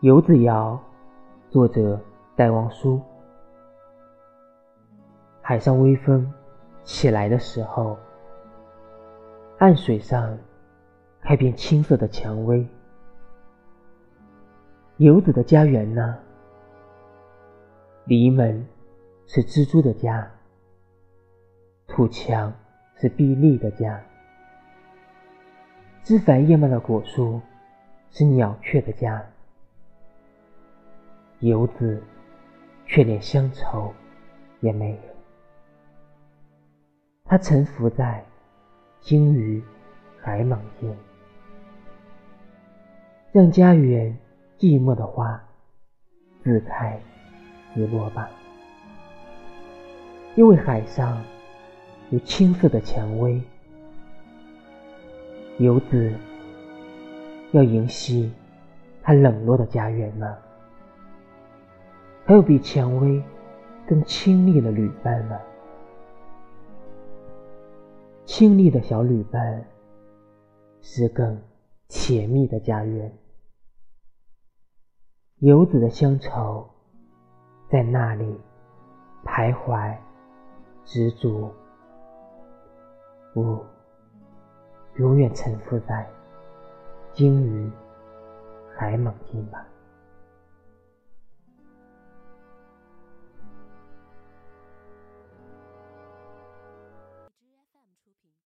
游子谣，作者戴望舒。海上微风起来的时候，岸水上开遍青色的蔷薇。游子的家园呢？篱门是蜘蛛的家，土墙是碧丽的家，枝繁叶茂的果树是鸟雀的家。游子却连乡愁也没有，他沉浮在鲸鱼海蟒间，让家园寂寞的花自开自落吧。因为海上有青色的蔷薇，游子要迎袭他冷落的家园了？还有比蔷薇更亲昵的旅伴吗？亲昵的小旅伴，是更甜蜜的家园。游子的乡愁，在那里徘徊执着，我永远沉浮在鲸鱼海蟒中吧。